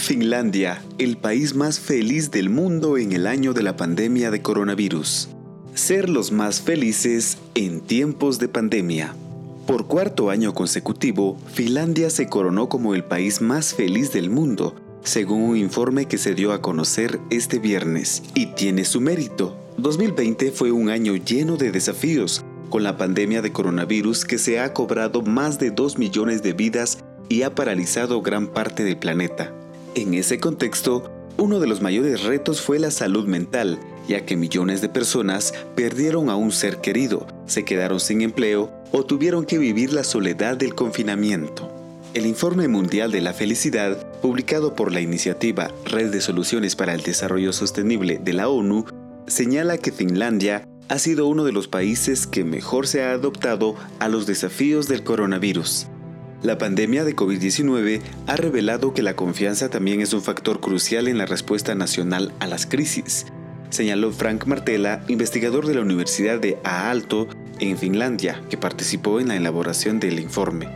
Finlandia, el país más feliz del mundo en el año de la pandemia de coronavirus. Ser los más felices en tiempos de pandemia. Por cuarto año consecutivo, Finlandia se coronó como el país más feliz del mundo, según un informe que se dio a conocer este viernes, y tiene su mérito. 2020 fue un año lleno de desafíos, con la pandemia de coronavirus que se ha cobrado más de 2 millones de vidas y ha paralizado gran parte del planeta. En ese contexto, uno de los mayores retos fue la salud mental, ya que millones de personas perdieron a un ser querido, se quedaron sin empleo o tuvieron que vivir la soledad del confinamiento. El Informe Mundial de la Felicidad, publicado por la iniciativa Red de Soluciones para el Desarrollo Sostenible de la ONU, señala que Finlandia ha sido uno de los países que mejor se ha adoptado a los desafíos del coronavirus. La pandemia de COVID-19 ha revelado que la confianza también es un factor crucial en la respuesta nacional a las crisis, señaló Frank Martela, investigador de la Universidad de Aalto en Finlandia, que participó en la elaboración del informe.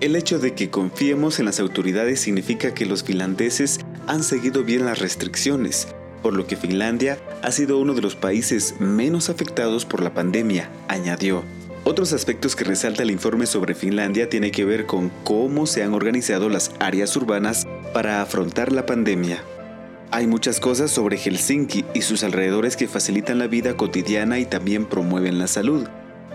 El hecho de que confiemos en las autoridades significa que los finlandeses han seguido bien las restricciones, por lo que Finlandia ha sido uno de los países menos afectados por la pandemia, añadió. Otros aspectos que resalta el informe sobre Finlandia tiene que ver con cómo se han organizado las áreas urbanas para afrontar la pandemia. Hay muchas cosas sobre Helsinki y sus alrededores que facilitan la vida cotidiana y también promueven la salud,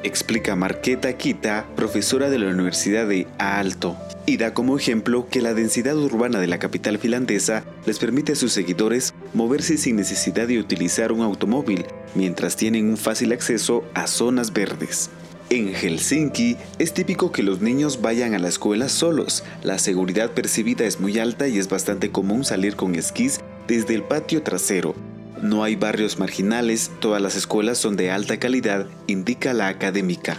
explica Marqueta Kita, profesora de la Universidad de Aalto, y da como ejemplo que la densidad urbana de la capital finlandesa les permite a sus seguidores moverse sin necesidad de utilizar un automóvil, mientras tienen un fácil acceso a zonas verdes. En Helsinki es típico que los niños vayan a la escuela solos. La seguridad percibida es muy alta y es bastante común salir con esquís desde el patio trasero. No hay barrios marginales, todas las escuelas son de alta calidad, indica la académica.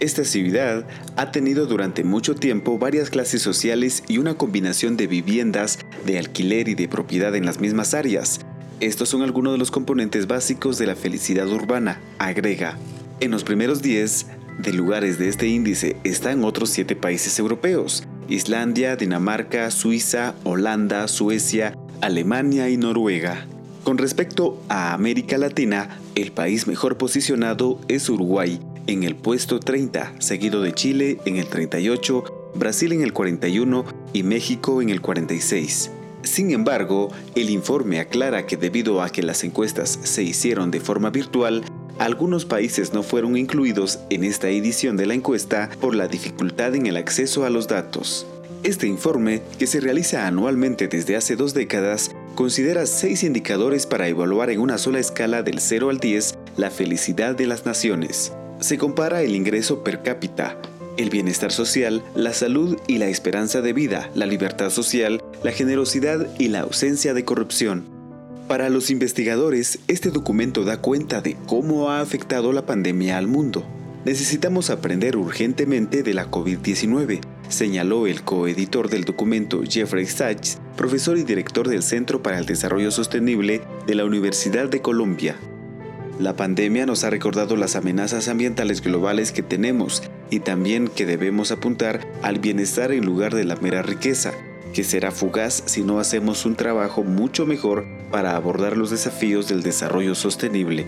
Esta ciudad ha tenido durante mucho tiempo varias clases sociales y una combinación de viviendas, de alquiler y de propiedad en las mismas áreas. Estos son algunos de los componentes básicos de la felicidad urbana, agrega. En los primeros 10 de lugares de este índice están otros 7 países europeos, Islandia, Dinamarca, Suiza, Holanda, Suecia, Alemania y Noruega. Con respecto a América Latina, el país mejor posicionado es Uruguay, en el puesto 30, seguido de Chile en el 38, Brasil en el 41 y México en el 46. Sin embargo, el informe aclara que debido a que las encuestas se hicieron de forma virtual, algunos países no fueron incluidos en esta edición de la encuesta por la dificultad en el acceso a los datos. Este informe, que se realiza anualmente desde hace dos décadas, considera seis indicadores para evaluar en una sola escala del 0 al 10 la felicidad de las naciones. Se compara el ingreso per cápita, el bienestar social, la salud y la esperanza de vida, la libertad social, la generosidad y la ausencia de corrupción. Para los investigadores, este documento da cuenta de cómo ha afectado la pandemia al mundo. Necesitamos aprender urgentemente de la COVID-19, señaló el coeditor del documento Jeffrey Sachs, profesor y director del Centro para el Desarrollo Sostenible de la Universidad de Columbia. La pandemia nos ha recordado las amenazas ambientales globales que tenemos y también que debemos apuntar al bienestar en lugar de la mera riqueza, que será fugaz si no hacemos un trabajo mucho mejor para abordar los desafíos del desarrollo sostenible.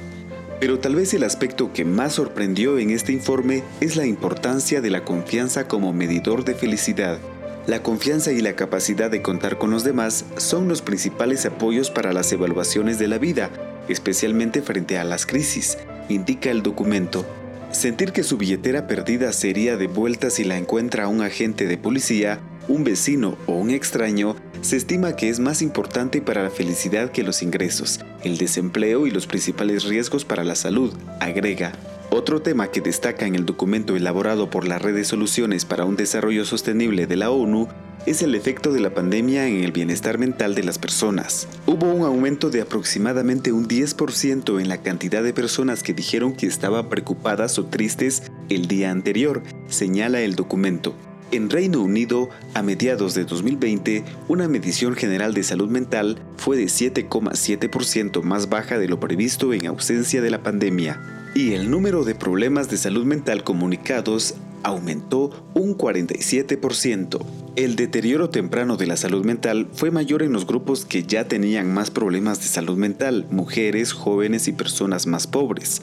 Pero tal vez el aspecto que más sorprendió en este informe es la importancia de la confianza como medidor de felicidad. La confianza y la capacidad de contar con los demás son los principales apoyos para las evaluaciones de la vida, especialmente frente a las crisis, indica el documento. Sentir que su billetera perdida sería devuelta si la encuentra un agente de policía un vecino o un extraño, se estima que es más importante para la felicidad que los ingresos, el desempleo y los principales riesgos para la salud, agrega. Otro tema que destaca en el documento elaborado por la Red de Soluciones para un Desarrollo Sostenible de la ONU es el efecto de la pandemia en el bienestar mental de las personas. Hubo un aumento de aproximadamente un 10% en la cantidad de personas que dijeron que estaban preocupadas o tristes el día anterior, señala el documento. En Reino Unido, a mediados de 2020, una medición general de salud mental fue de 7,7% más baja de lo previsto en ausencia de la pandemia, y el número de problemas de salud mental comunicados aumentó un 47%. El deterioro temprano de la salud mental fue mayor en los grupos que ya tenían más problemas de salud mental, mujeres, jóvenes y personas más pobres.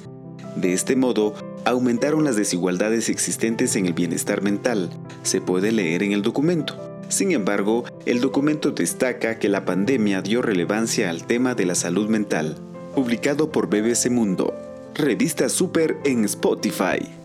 De este modo, aumentaron las desigualdades existentes en el bienestar mental, se puede leer en el documento. Sin embargo, el documento destaca que la pandemia dio relevancia al tema de la salud mental. Publicado por BBC Mundo, revista Super en Spotify.